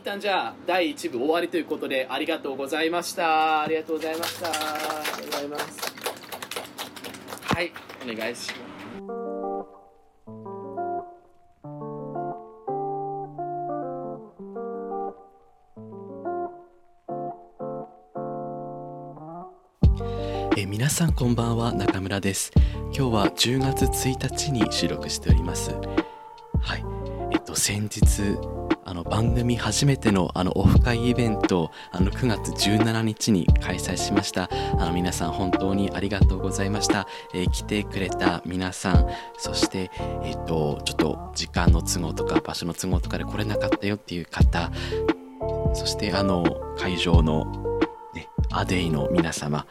一旦じゃあ第1部終わりということでありがとうございました。ありがとうございました。ありがとうございます。はいお願いします。え皆さんこんばんは中村です。今日は10月1日に収録しております。はい。えっと先日あの番組初めてのあのオフ会イベントあの9月17日に開催しました。あの皆さん本当にありがとうございました、えー来てくれた皆さんそしてえっとちょっと時間の都合とか場所の都合とかで来れなかったよっていう方そしてあの会場の、ね、アデイの皆様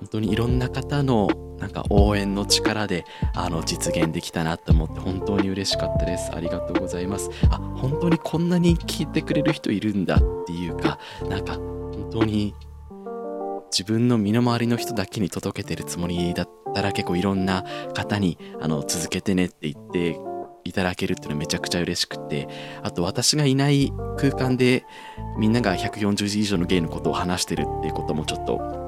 本当にいろんな方のなんか応援の力であの実現できたなと思って本当に嬉しかったです。ありがとうございますあ本当にこんなに聞いてくれる人いるんだっていうかなんか本当に自分の身の回りの人だけに届けてるつもりだったら結構いろんな方にあの続けてねって言っていただけるっていうのはめちゃくちゃ嬉しくてあと私がいない空間でみんなが140字以上のゲイのことを話してるっていうこともちょっと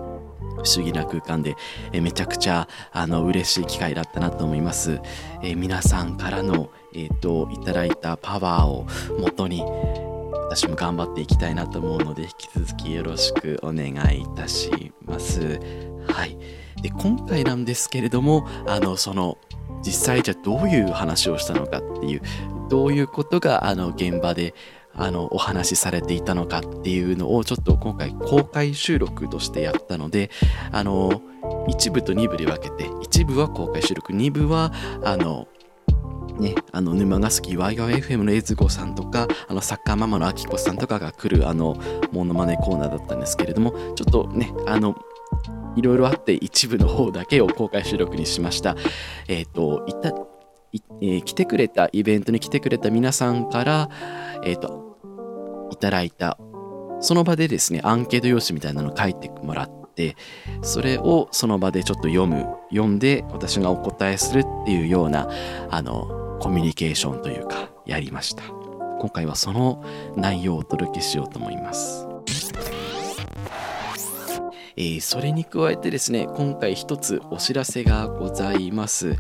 不思議な空間で、えーめちゃくちゃあの嬉しい機会だったなと思います。えー皆さんからの、えー、といただいたパワーをもとに私も頑張っていきたいなと思うので引き続きよろしくお願いいたします。はい、で今回なんですけれどもあのその実際じゃどういう話をしたのかっていうどういうことがあの現場であのお話しされていたのかっていうのをちょっと今回公開収録としてやったのであの1部と2部で分けて1部は公開収録2部はあのね、あの沼が好きワイワイ FM のエズゴさんとかあのサッカーママのあきこさんとかが来るあのモノマネコーナーだったんですけれどもちょっとねあのいろいろあって一部の方だけを公開収録にしました。えっ、といたいえー来てくれたイベントに来てくれた皆さんから、えっといただいたその場でですねアンケート用紙みたいなの書いてもらってそれをその場でちょっと読む読んで私がお答えするっていうようなあのコミュニケーションというかやりました。今回はその内容をお届けしようと思います。えーそれに加えてですね今回一つお知らせがございます。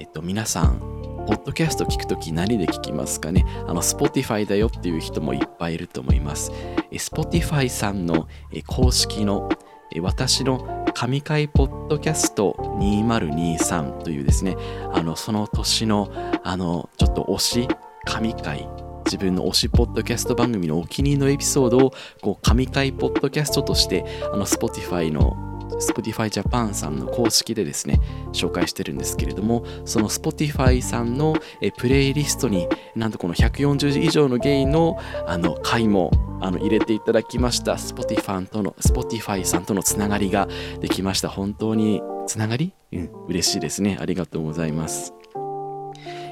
えっと皆さんポッドキャスト聞くとき何で聞きますかね？あの Spotify だよっていう人もいっぱいいると思います。え Spotify さんの公式の私の神回ポッドキャスト2023というですねあのその年のあのちょっと推し神回自分の推しポッドキャスト番組のお気に入りのエピソードをこう神回ポッドキャストとしてあの Spotify の Spotify Japan さんの公式でですね紹介してるんですけれどもその Spotify さんのプレイリストになんとこの140以上のゲイのあの回もあの入れていただきました。Spotify との Spotify さんとのつながりができました。本当につながり？うん嬉しいですね。ありがとうございます。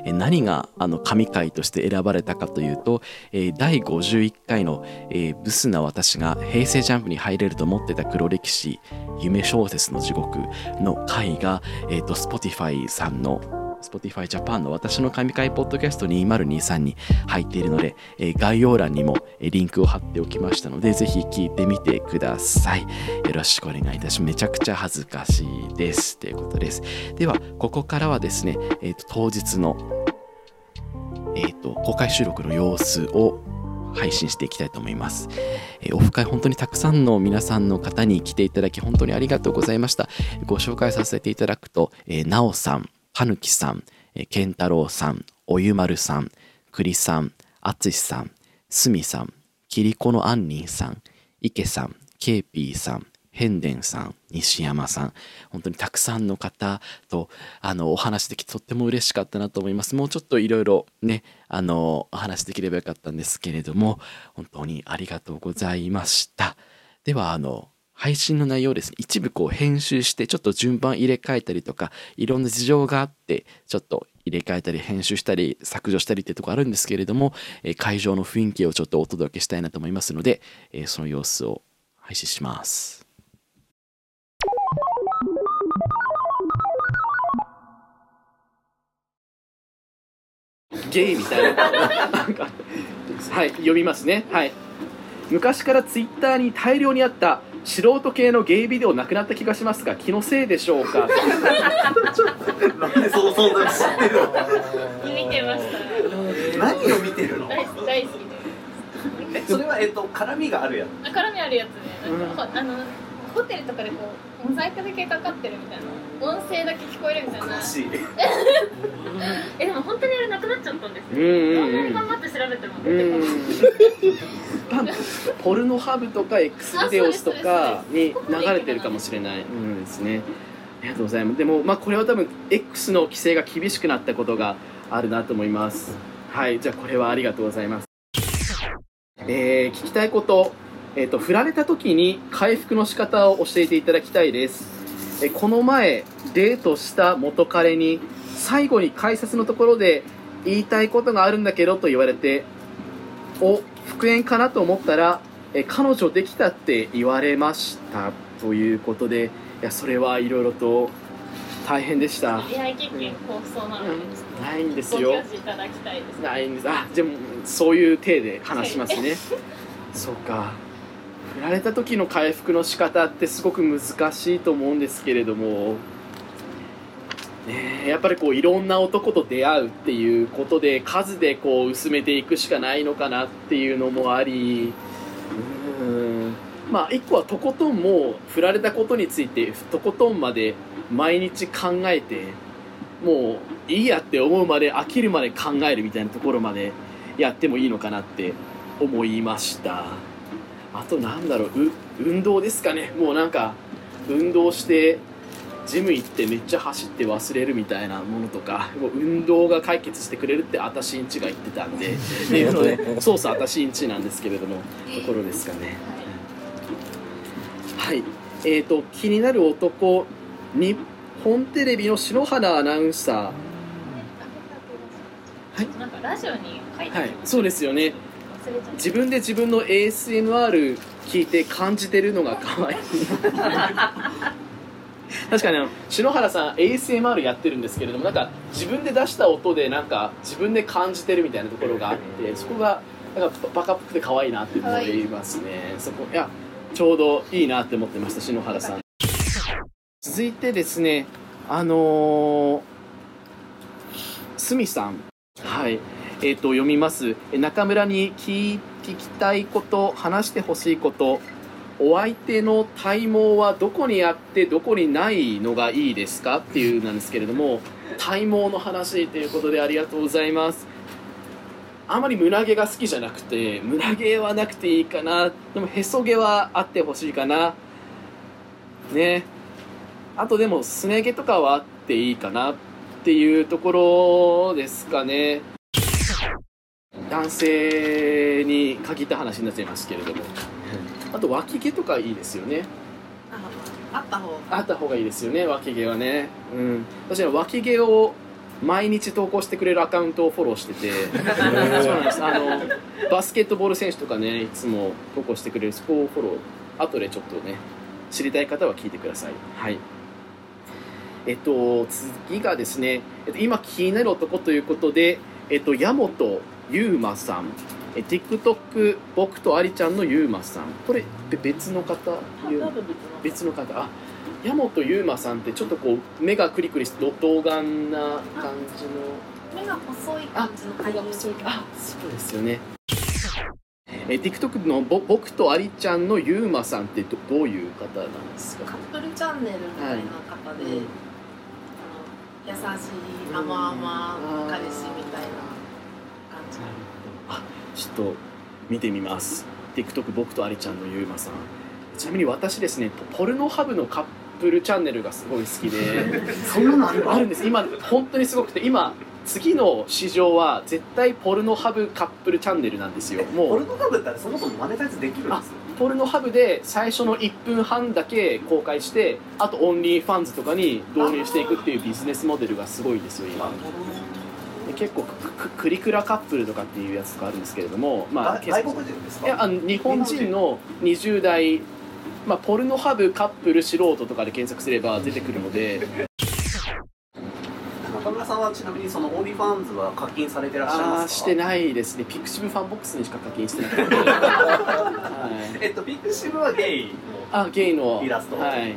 何があの神回として選ばれたかというと、え第51回の、えブスな私が平成ジャンプに入れると思ってた黒歴史夢小説の地獄の回が、えー、と Spotify さんの Spotify Japan の私の神回ポッドキャスト2023に入っているので、えー概要欄にもえーリンクを貼っておきましたのでぜひ聞いてみてください。よろしくお願いいたします。めちゃくちゃ恥ずかしいです。ということです。ではここからはですね、えーと当日のえー、と公開収録の様子を配信していきたいと思います、えーオフ会本当にたくさんの皆さんの方に来ていただき本当にありがとうございました。ご紹介させていただくと、えーなおさん。たぬきさん、えーけんたろうさんおゆまるさんくりさんあつしさんすみさんきりこのあんにんさんいけさんけいぴーさんへんでんさん西山さん本当にたくさんの方とあのお話できてとっても嬉しかったなと思います。もうちょっといろいろねあのお話できればよかったんですけれども本当にありがとうございました。ではあの配信の内容をですね一部こう編集してちょっと順番入れ替えたりとかいろんな事情があってちょっと入れ替えたり編集したり削除したりってとこあるんですけれども、え会場の雰囲気をちょっとお届けしたいなと思いますので、えその様子を配信しますゲイみたいなはい、読みますね。はい。昔からツイッターに大量にあった素人系のゲイビデオなくなった気がしますが、気のせいでしょうか？なんでその存在知ってるの？見てました。何を見てるの？大好き大好きでえそれはえっと絡みがあるやつ？あ絡みあるやつね。なんあのホテルとかでこうモザイクだけかかってるみたいな音声だけ聞こえるみたいな詳しい えでも本当にあれなくなっちゃったんですうんうんよどんなうんに頑張って調べてもう出てこないん。ポルノハブとか X ビデオスとかに流れてるかもしれない。うんですね。ありがとうございます。でも、まあ、これは多分 X の規制が厳しくなったことがあるなと思います。はい、じゃあこれはありがとうございます。えー聞きたいこと、えっ、と、振られた時に回復の仕方を教えていただきたいです。えーこの前、デートした元彼に、最後に改札のところで言いたいことがあるんだけどと言われて、お、復縁かなと思ったら、え彼女できたって言われましたということで、いや、それはいろいろと大変でした。出会い経験豊富なので、ないんですごよ。いただきたいですないんです。あ、でも、そういう体で話しますね。そうか。振られた時の回復の仕方ってすごく難しいと思うんですけれども、ね、やっぱりこういろんな男と出会うっていうことで数でこう薄めていくしかないのかなっていうのもあり、うんまあ一個はとことんもう振られたことについてとことんまで毎日考えてもういいやって思うまで飽きるまで考えるみたいなところまでやってもいいのかなって思いました。あとなんだろうう運動ですかね。もうなんか運動してジム行ってめっちゃ走って忘れるみたいなものとかもう運動が解決してくれるってあたしんちが言ってたんでっていうのでそうそうあたしんちなんですけれどもところですかね。はい。えー、と気になる男日本テレビの篠原アナウンサー。はい。なんかラジオに書いてはいあり、ますそうですよね自分で自分の ASMR 聞いて感じてるのが可愛い。確かにあの篠原さん ASMR やってるんですけれどもなんか自分で出した音でなんか自分で感じてるみたいなところがあってそこがなんかバカっぽくて可愛いなって思いますね。そこいやちょうどいいなって思ってました篠原さん。続いてですねあのー、すみさん。はい。えー、と読みます。中村に聞聞きたいこと話してほしいことお相手の体毛はどこにあってどこにないのがいいですか？っていうなんですけれども体毛の話ということでありがとうございます。あまり胸毛が好きじゃなくて胸毛はなくていいかな。でもへそ毛はあってほしいかな。ね。あとでもすね毛とかはあっていいかな。っていうところですかね。男性に限った話になっちゃいますけれども。あと脇毛とかいいですよね。あった方が。あった方がいいですよね脇毛はね。うん。私は脇毛を毎日投稿してくれるアカウントをフォローしてて。そうなんです。あのバスケットボール選手とかねいつも投稿してくれるそこをフォロー。後でちょっとね知りたい方は聞いてください。はい。えっと次がですね、えっと、今気になる男ということでえっと矢本優馬さん。え TikTok 僕とありちゃんの優馬さん。これべ別の方？ゆう別の方。あ矢本優馬さんってちょっとこう目がクリクリしてど童顔な感じの。目が細い感じの俳優あそうですよね。え TikTok のぼ僕とありちゃんの優馬さんってどどういう方なんですか？カップルチャンネルみたいな方で、はい。優しい甘々彼氏みたいなあちょっと見てみます。TikTok 僕とありちゃんのゆうまさん。ちなみに私ですねポポルノハブのカップルチャンネルがすごい好きで。そんなのあるあるんです。今本当にすごくて今次の市場は絶対 Pornhub カップルチャンネルなんですよ。もう。 Pornhub ってそもそもマネタイズできるんですよ Pornhub で最初の1分半だけ公開してあと OnlyFans とかに導入していくっていうビジネスモデルがすごいですよ今。で結構クリクラカップルとかっていうやつとかあるんですけれどもまああ外国人ですか？いやあの日本人の20代、まあ、 Pornhub カップル素人とかで検索すれば出てくるので。中村さんはちなみにその OnlyFans は課金されてらっしゃいあますか？あしてないですね。 pixivFANBOX にしか課金してなくて、はい、えっと pixiv はゲイのあゲイの。イラストはい。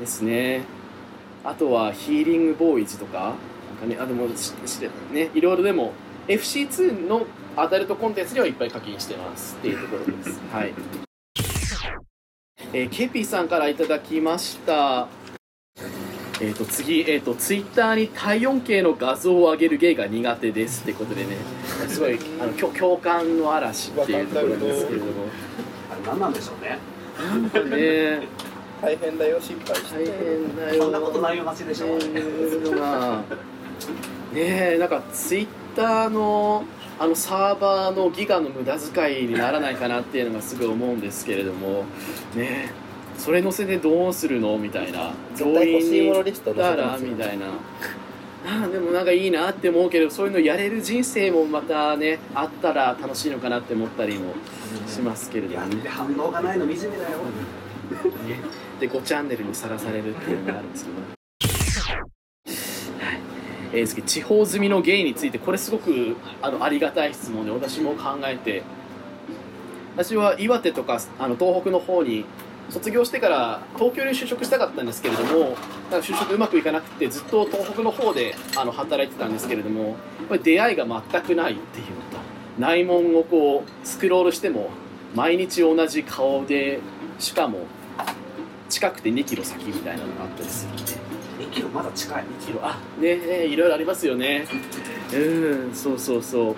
ですね。あとはヒーリングボーイズとかかねあでもししねいろいろでも FC2 のアダルトコンテンツにはいっぱい課金してますっていうところです。はい。えー、ケピーさんからいただきました。えー、と次、えー、とツイッターに体温計の画像を上げる芸が苦手ですってことでね。すごいあの共共感の嵐っていうところなんですけれども。あれ何なんでしょうね。なんかね。大変だよ心配して。大変だよ。そんなことないよ街でしょうねねえなんかツイッターのあのサーバーのギガの無駄遣いにならないかなっていうのがすごい思うんですけれどもねえそれ載せてどうするのみたいな絶対欲しいものリスト載だらせてますよみたいなああでもなんかいいなって思うけどそういうのやれる人生もまたねあったら楽しいのかなって思ったりもしますけれどやって反応がないの惨めだよ。で5チャンネルにさらされるっていうのがあるんですけど、はいえー次地方住みのゲイについてこれすごくあのありがたい質問で私も考えて私は岩手とかあの東北の方に卒業してから東京に就職したかったんですけれどもなんか就職うまくいかなくてずっと東北の方であの働いてたんですけれどもやっぱり出会いが全くないっていうと内門をこうスクロールしても毎日同じ顔でしかも近くて2キロ先みたいなのがあったりするんで。キロまだ近い。2キロ。あねねいろいろありますよね。うんそうそうそう。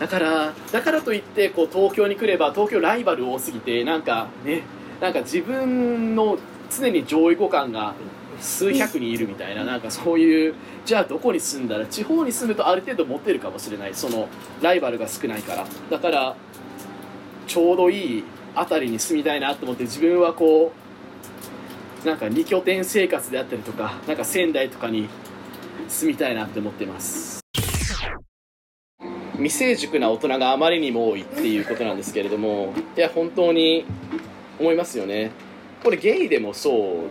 だからだからといってこう東京に来れば東京ライバル多すぎてなんかねなんか自分の常に上位互換が数百人いるみたいななんかそういうじゃあどこに住んだら地方に住むとある程度持ってるかもしれない。そのライバルが少ないから。だからちょうどいい辺りに住みたいなと思って自分はこうなんか2拠点生活であったりとかなんか仙台とかに住みたいなって思ってます。未成熟な大人があまりにも多いっていうことなんですけれどもいや本当に思いますよね。これゲイでもそ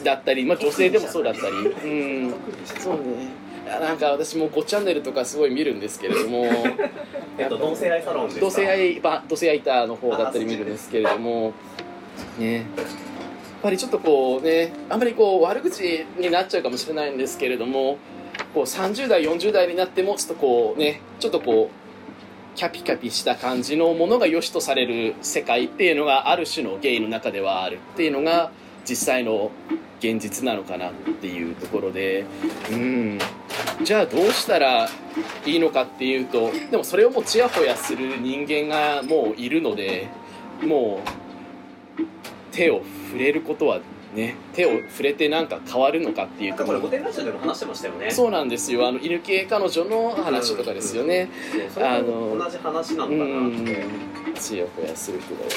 うだったり、まあ、女性でもそうだったり。うん。そうね。いやなんか私も5チャンネルとかすごい見るんですけれども。えっと同性愛サロンですか？同性愛ば同性愛ターの方だったり見るんですけれども。ねぱりちょっとこうねあんまりこう悪口になっちゃうかもしれないんですけれどもこう30代40代になってもちょっとこうねちょっとこうキャピキャピした感じのものが良しとされる世界っていうのがある種のゲイの中ではあるっていうのが実際の現実なのかなっていうところで。うん。じゃあどうしたらいいのかっていうとでもそれをもうちやほやする人間がもういるのでもう手を触れることはね手を触れてなんか変わるのかっていうところ。これラジオでも話してましたよね。そうなんですよ。あの犬系彼女の話とかですよね。同じ話ななって。ちやほやする人が多い。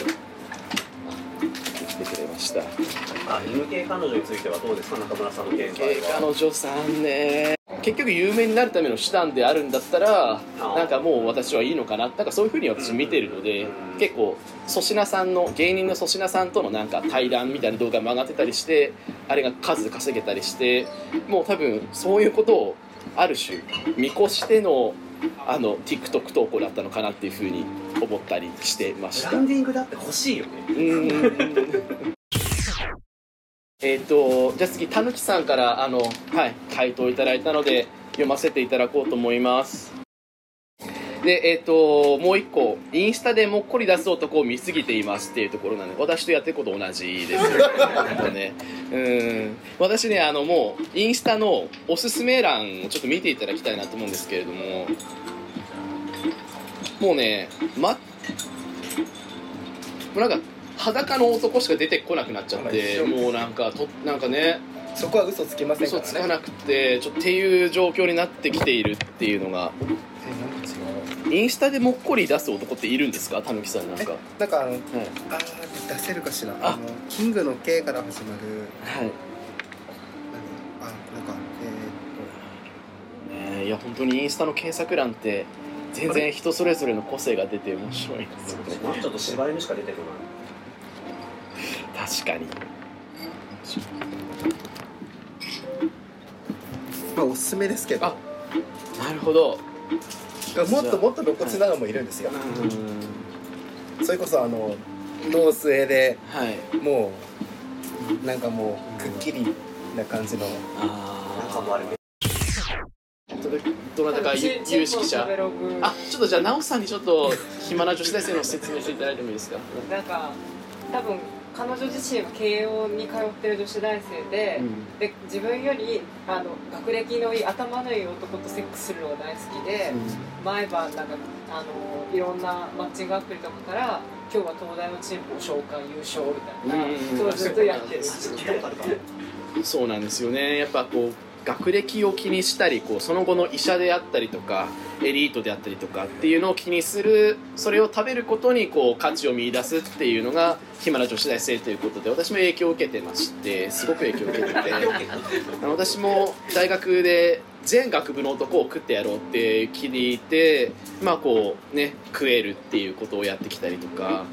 言ってくれました。あ犬系彼女についてはどうですか？中村さんの見解系は彼女さんね。結局有名になるための手段であるんだったらあ。なんかもう私はいいのかな。なんかそういうふうに私見てるのでうん。結構粗品さんの芸人の粗品さんとのなんか対談みたいな動画も上がってたりしてあれが数稼げたりしてもう多分そういうことをある種見越してのあの TikTok 投稿だったのかなっていうふうに思ったりしてました。ブランディングだって欲しいよね。うーん。えっとじゃあ次たぬきさんからあのはい回答いただいたので読ませていただこうと思いますでえっ、ともう一個インスタでもっこり出す男を見すぎていますっていうところなので私とやってること同じですよね。ね。うん。私ねあのもうインスタのおすすめ欄をちょっと見ていただきたいなと思うんですけれどももうねまもうなんか裸の男しか出てこなくなっちゃってもうなんかとなんかねそこは嘘つきませんか嘘らね。つかなくてちょっていう状況になってきているっていうのがインスタでもっこり出す男っているんですか？たぬきさんなんか、なんかあのはいあー出せるかしら。あ。あのキングの K から始まる。はい。何あこれかえねえいや本当にインスタの検索欄って全然人それぞれの個性が出て面白いですよね。まあちょっと柴犬しか出てこない。確かに。まあおすすめですけど。あなるほどもっともっと露骨なのもいるんですよ。うん。それこそあのノースエではい。もうなんかもうくっきりな感じのあなんかもうあれどなたか有有識者。あちょっとじゃあ直さんにちょっと暇な女子大生の説明していただいてもいいですか？なんか多分彼女自身は慶応に通ってる女子大生で,、うん。で自分よりあの学歴のいい頭のいい男とセックスするのが大好きで、毎晩なんかあのいろんなマッチングアプリとかから今日は東大のチームを召喚優勝みたいな、うん。そうずっとやってる。そうなんですよね。やっぱこう学歴を気にしたりこうその後の医者であったりとかエリートであったりとかっていうのを気にするそれを食べることにこう価値を見出すっていうのが暇な女子大生ということで私も影響を受けてましてすごく影響を受けてて 私も大学で全学部の男を食ってやろうって気に入ってまあこうね食えるっていうことをやってきたりとか。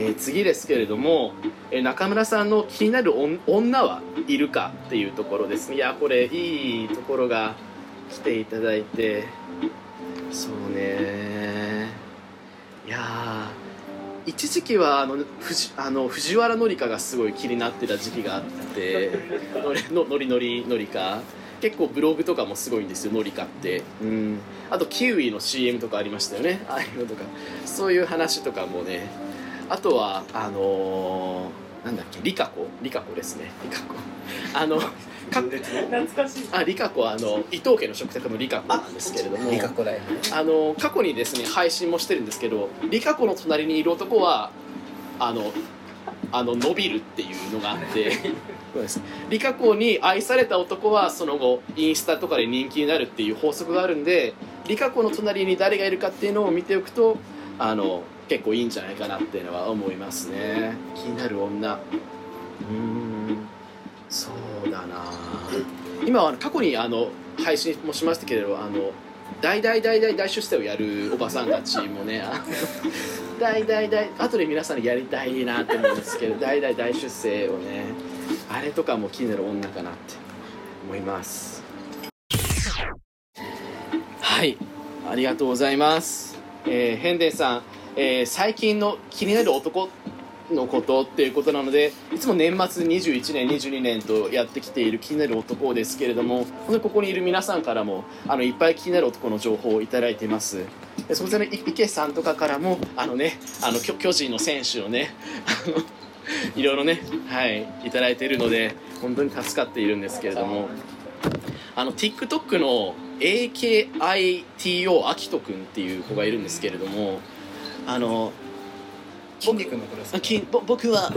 えー次ですけれども、え中村さんの気になる女はいるかっていうところです。いやこれいいところが来ていただいて。そうね。いや一時期はあの藤あの藤原紀香がすごい気になってた時期があって のりのりのりのりか結構ブログとかもすごいんですよのりかって。うん。あとキウイの CM とかありましたよね。ああいうのとか。そういう話とかもね。あとはあのーなんだっけ？リカコリカコですね。リカコあの か懐かしい。あリカコはあの伊藤家の食卓のリカコなんですけれども。リカコライフね。あの過去にですね配信もしてるんですけどリカコの隣にいる男はあのあの伸びるっていうのがあって。そうです。リカコに愛された男はその後インスタとかで人気になるっていう法則があるんでリカコの隣に誰がいるかっていうのを見ておくとあの結構いいんじゃないかなっていうのは思いますね。気になる女。うんそうだな。今は過去にあの配信もしましたけれどあの大大大大大出世をやるおばさんたちもねあの 大大大後で皆さんにやりたいなって思うんですけど大大大出世をねあれとかも気になる女かなって思います。はいありがとうございます。えー、ヘンデンさん、えー最近の気になる男のことっていうことなのでいつも年末21年22年とやってきている気になる男ですけれどもここにいる皆さんからもあのいっぱい気になる男の情報をいただいています。それぞれい池さんとかからもあのねあの巨人の選手をねいろいろねはいいいているので本当に助かっているんですけれども。あの TikTok の AKITO アキトくんっていう子がいるんですけれどもあの筋肉の黒さ僕は、うん、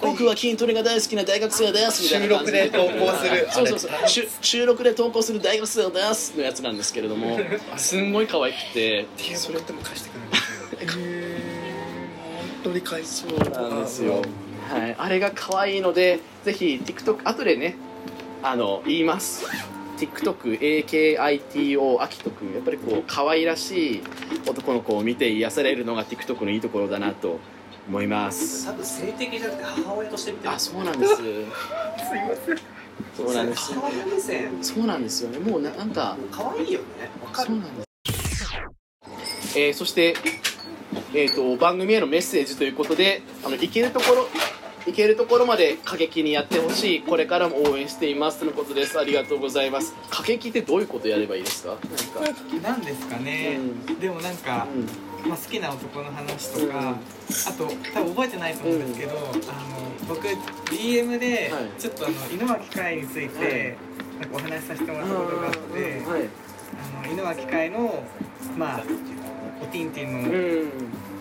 僕は筋トレが大好きな大学生ですみたいな収録で投稿する。そうそうそう。収収録で投稿する大学生ですのやつなんですけれども。すんごい可愛くて。それそれでも貸してくれるんですよ。へえ本当に返しそうなんですよ。はい、あれが可愛いのでぜひ TikTok 後でねあの言います TikTokAKITO アキトくんやっぱりこう可愛らしい男の子を見て癒されるのが TikTok のいいところだなと思います。多分性的じゃなくて母親として見てる。あそうなんです。すいません。そうなんです。母親目線そうなんですよね。もうななんか可愛いよね。わかる。そうなんです、えーそして、えー、と番組へのメッセージということであの行けるところ行けるところまで過激にやってほしい。これからも応援しています。とのことです。ありがとうございます。過激ってどういうことやればいいですか？なんですかね、でもなんか、まあ、好きな男の話とか、うん。あと多分覚えてないと思うんですけど、あの僕 DM ではい。ちょっとあの犬巻会についてなんかお話しさせてもらったことがあって、うん。はい。あの犬巻会のまあおティンティンのうん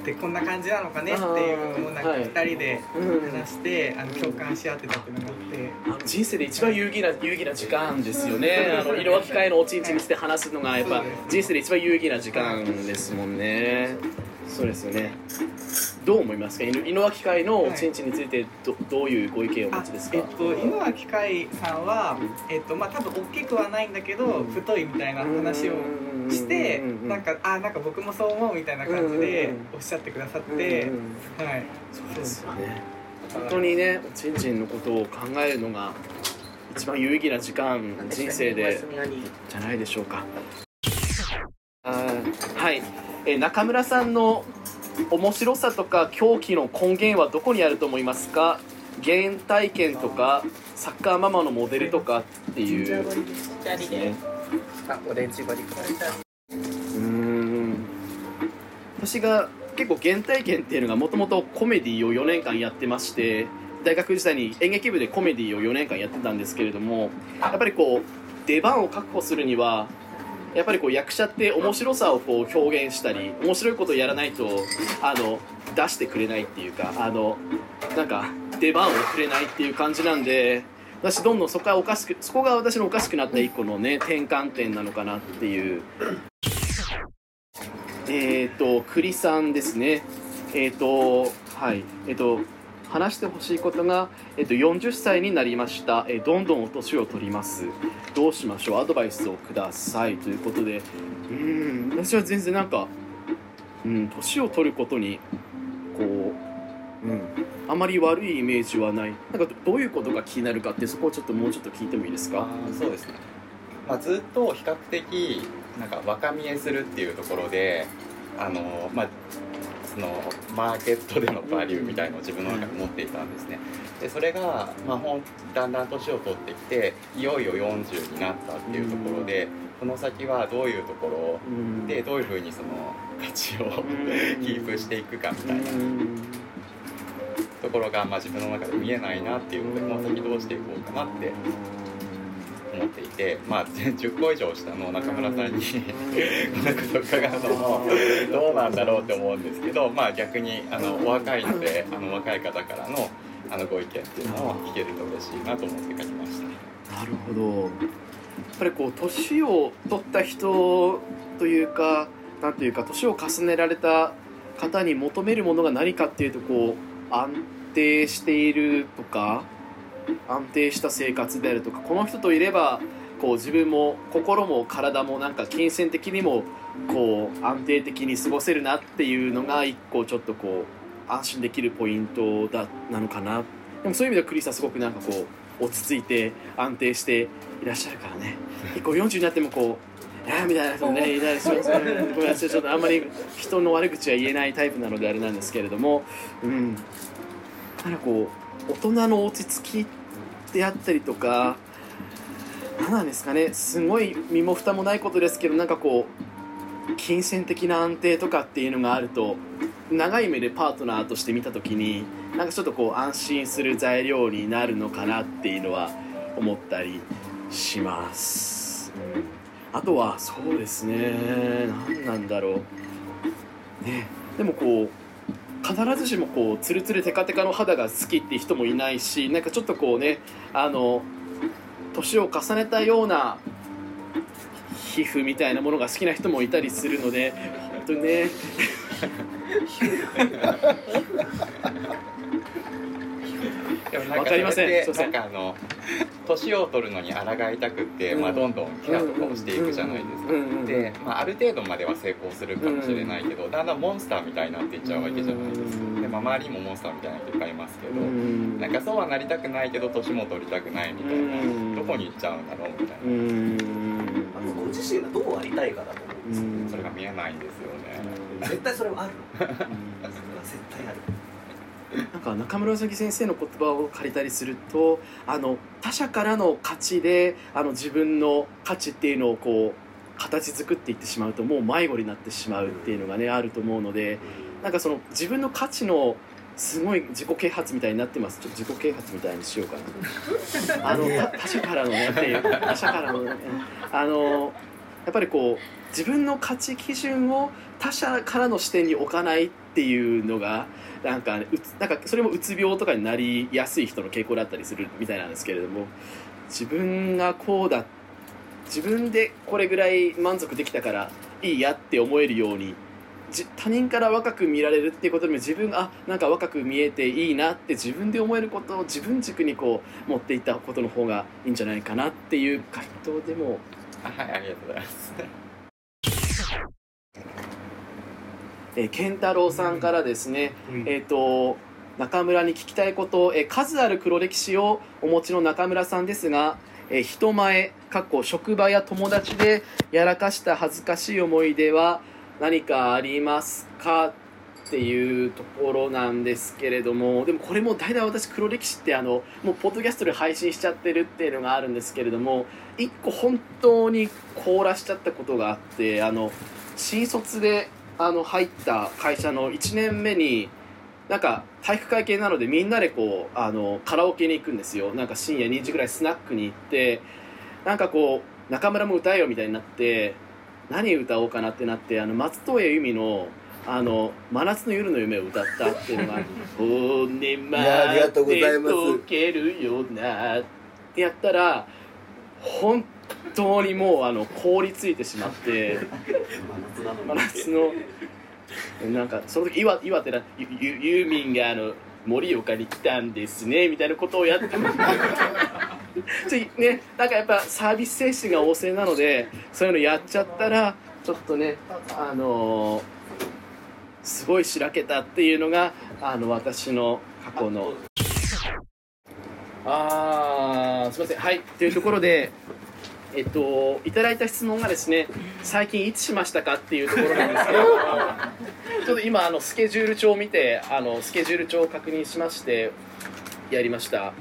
ってこんな感じなのかねっていうのをなんかはい。2人でうん。話して、あの共感し合ってたっていうのがあって。あの人生で一番有意義な有意義な時間ですよね。あの色分け会のおちんちんにして話すのがやっぱ人生で一番有意義な時間ですもんね。そうですよね。どう思いますか？犬犬脇会のおちんちんについてどどういうご意見をお持ちですか？えっと、犬脇海さんは、えっとまあ、多分大きくはないんだけど、うん太いみたいな話をして、なんかあなんか僕もそう思うみたいな感じでおっしゃってくださっうんて、うんはい。そうですよね。本当にねおちんちんのことを考えるのが一番有意義な時間人生でじゃないでしょうか。はい、えー中村さんの面白さとか狂気の根源はどこにあると思いますか？原体験とかサッカーママのモデルとかっていう。左であオレンジバリください。うーん。私が結構原体験っていうのがもともとコメディを4年間やってまして大学時代に演劇部でコメディを4年間やってたんですけれどもやっぱりこう出番を確保するにはやっぱりこう役者って面白さをこう表現したり面白いことをやらないとあの出してくれないっていうかあのなんか出番をくれないっていう感じなんで私どんどんそこがおかしくそこが私のおかしくなった一個のね転換点なのかなっていう。えっ、と栗さんですね。えっ、とはい。えっ、と話してほしいことが、えっと40歳になりました、えどんどんお年を取ります。どうしましょう？アドバイスをください。ということで。うん。私は全然なんかうん年を取ることにこううん。あまり悪いイメージはない。なんかどういうことが気になるかってそこをちょっともうちょっと聞いてもいいですか？あそうですね、まあ、ずっと比較的なんか若見えするっていうところであのまあそのマーケットでのバリューみたいのを自分の中で持っていたんですね。でそれが、まあ、ほんだんだん年を取ってきていよいよ40になったっていうところでこの先はどういうところうん。でどういうふうにその価値をうん。キープしていくかみたいなうん。ところが、まあ、自分の中で見えないなっていうのでこの先どうしていこうかなって思っていて、まあ、10個以上下の中村さんに こんなこと伺うのもどうなんだろうって思うんですけど、まあ、逆にあのお若いのであの若い方からのあのご意見っていうのを聞けると嬉しいなと思って書きました。なるほどぱりこう年を取った人というかなんというか年を重ねられた方に求めるものが何かっていうとこう安定しているとか安定した生活であるとかこの人といればこう自分も心も体もなんか金銭的にもこう安定的に過ごせるなっていうのが一個ちょっとこう安心できるポイントだなのかな。でもそういう意味ではクリスはすごくなんかこう落ち着いて安定していらっしゃるからね。結構40になってもこう「えー、みたいな人ねいたりしますごめんなさい。ちょっとあんまり人の悪口は言えないタイプなのであれなんですけれども。うん。なんかこう大人の落ち着きであったりとか何なんですかね。すごい身も蓋もないことですけどなんかこう金銭的な安定とかっていうのがあると長い目でパートナーとして見た時になんかちょっとこう安心する材料になるのかなっていうのは思ったりします、うん、あとはそうですね。何なんだろう。ね。でもこう必ずしもこうツルツルテカテカの肌が好きって人もいないしなんかちょっとこうねあの年を重ねたような皮膚みたいなものが好きな人もいたりするので本当にね わかりません。それってすいませなんんかあの年を取るのに抗いたくって、まあ、どんどんケアとかをしていくじゃないですか、で、まあ、ある程度までは成功するかもしれないけど、だんだんモンスターみたいになっていっちゃうわけじゃないですか、で、まあ、周りにもモンスターみたいな人いっぱいいますけど、うん。なんかそうはなりたくないけど年も取りたくないみたいな、うん。どこに行っちゃうんだろうみたいな、ご自身がどうありたいかだと思うんですそれが見えないんですよね、絶対それはある。それは絶対あるなんか中村咲先生の言葉を借りたりするとあの他者からの価値であの自分の価値っていうのをこう形作っていってしまうともう迷子になってしまうっていうのがねあると思うのでなんかその自分の価値のすごい自己啓発みたいになってます。ちょっと自己啓発みたいにしようかな。あの他他者からのねっていう他者からのねあのやっぱりこう自分の価値基準を他者からの視点に置かないっていうのがなんか,、うつなんかそれもうつ病とかになりやすい人の傾向だったりするみたいなんですけれども自分がこうだ自分でこれぐらい満足できたからいいやって思えるようにじ他人から若く見られるっていうことよりも自分あなんか若く見えていいなって自分で思えることを自分軸にこう持っていったことの方がいいんじゃないかなっていう回答でもはいありがとうございます。えー健太郎さんからですね、えっ、と中村に聞きたいこと、えー数ある黒歴史をお持ちの中村さんですが、えー人前過去職場や友達でやらかした恥ずかしい思い出は何かありますかっていうところなんですけれどもでもこれも大体私黒歴史ってあのもうポッドキャストで配信しちゃってるっていうのがあるんですけれども一個本当に凍らしちゃったことがあってあの新卒であの入った会社の1年目になんか体育会系なのでみんなでこうあのカラオケに行くんですよ。なんか深夜2時ぐらいスナックに行ってなんかこう中村も歌えよみたいになって何歌おうかなってなってあの松任谷由実のあの真夏の夜の夢を歌ったっていうのが「骨まいやありがとうございでます。溶けるような」ってやったら本当にもうあの凍りついてしまって真夏のなんかその時岩岩手なゆゆユーミンがあの盛岡に来たんですねみたいなことをやってねなんかやっぱサービス精神が旺盛なのでそういうのやっちゃったらちょっとねあのーすごいしらけたっていうのがあの私の過去のあーすみません。はいというところでえっといただいた質問がですね最近いつしましたかっていうところなんですけど ちょっと今あのスケジュール帳を見てあのスケジュール帳を確認しましてやりました。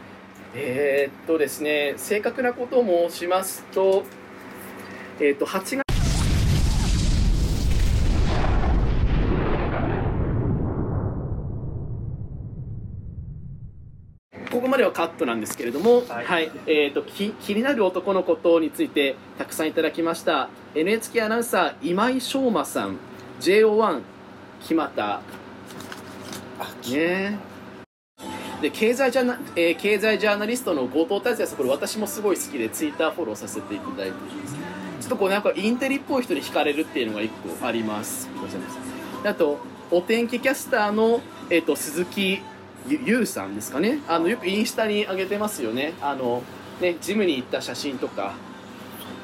えーっとですね正確なことを申しますとえーっと8月ここまではカットなんですけれども、はい。えー、とき気になる男のことについてたくさんいただきました。NHK アナウンサー今井翔馬さん。JO1 木俣ね。で経済ジャーナ、えー経済ジャーナリストの後藤達也さんこれ私もすごい好きでツイッターフォローさせていただいてちょっとこうなんかインテリっぽい人に惹かれるっていうのが一個あります。であとお天気キャスターの、えー、と鈴木ゆゆうさんですかね？あのよくインスタに上げてますよね。あのねジムに行った写真とか。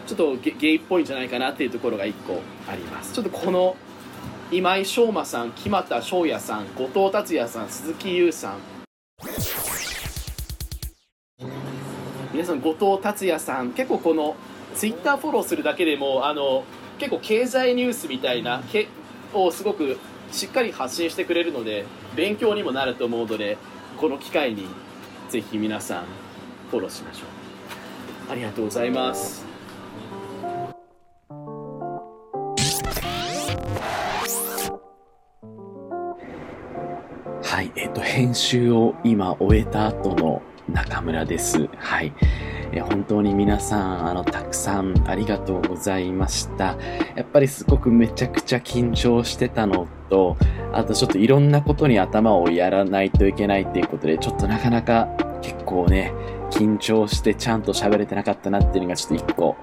ちょっとゲゲイっぽいんじゃないかなっていうところが一個あります。ちょっとこの今井翔馬さん木俣翔也さん後藤達也さん鈴木優さん。皆さん後藤達也さん。結構このツイッターフォローするだけでもあの結構経済ニュースみたいなけをすごくしっかり発信してくれるので勉強にもなると思うのでこの機会にぜひ皆さんフォローしましょうありがとうございますはい、えっ、と、編集を今終えた後の中村です。はい。え本当に皆さん、あの、たくさんありがとうございました。やっぱりすごくめちゃくちゃ緊張してたのと、あとちょっといろんなことに頭をやらないといけないっていうことで、ちょっとなかなか結構ね、緊張してちゃんと喋れてなかったなっていうのがちょっと一個、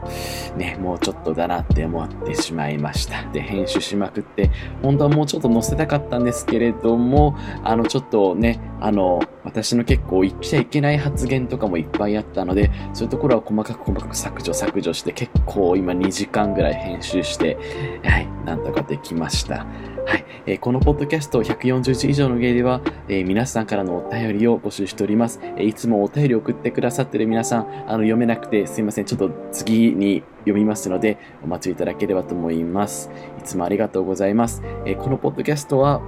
ね、もうちょっとだなって思ってしまいました。で、編集しまくって、本当はもうちょっと載せたかったんですけれども、あの、ちょっとね、あの、私の結構言っちゃいけない発言とかもいっぱいあったので、そういうところは細かく細かく削除削除して、結構今2時間ぐらい編集して、はい、なんとかできました。はい、えーこのポッドキャスト140字以上のゲイでは、えー皆さんからのお便りを募集しております。えいつもお便り送ってくださってる皆さん、あの、読めなくてすいません。ちょっと次に読みますので、お待ちいただければと思います。いつもありがとうございます。えこのポッドキャストは、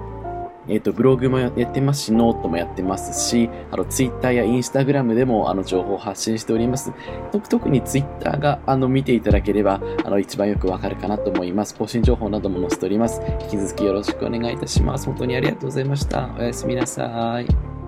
えっ、と、ブログもやってますし、ノートもやってますし、あの、ツイッターやインスタグラムでも、あの、情報を発信しております。特にツイッターが、あの、見ていただければ、あの、一番よくわかるかなと思います。更新情報なども載せております。引き続きよろしくお願いいたします。本当にありがとうございました。おやすみなさい。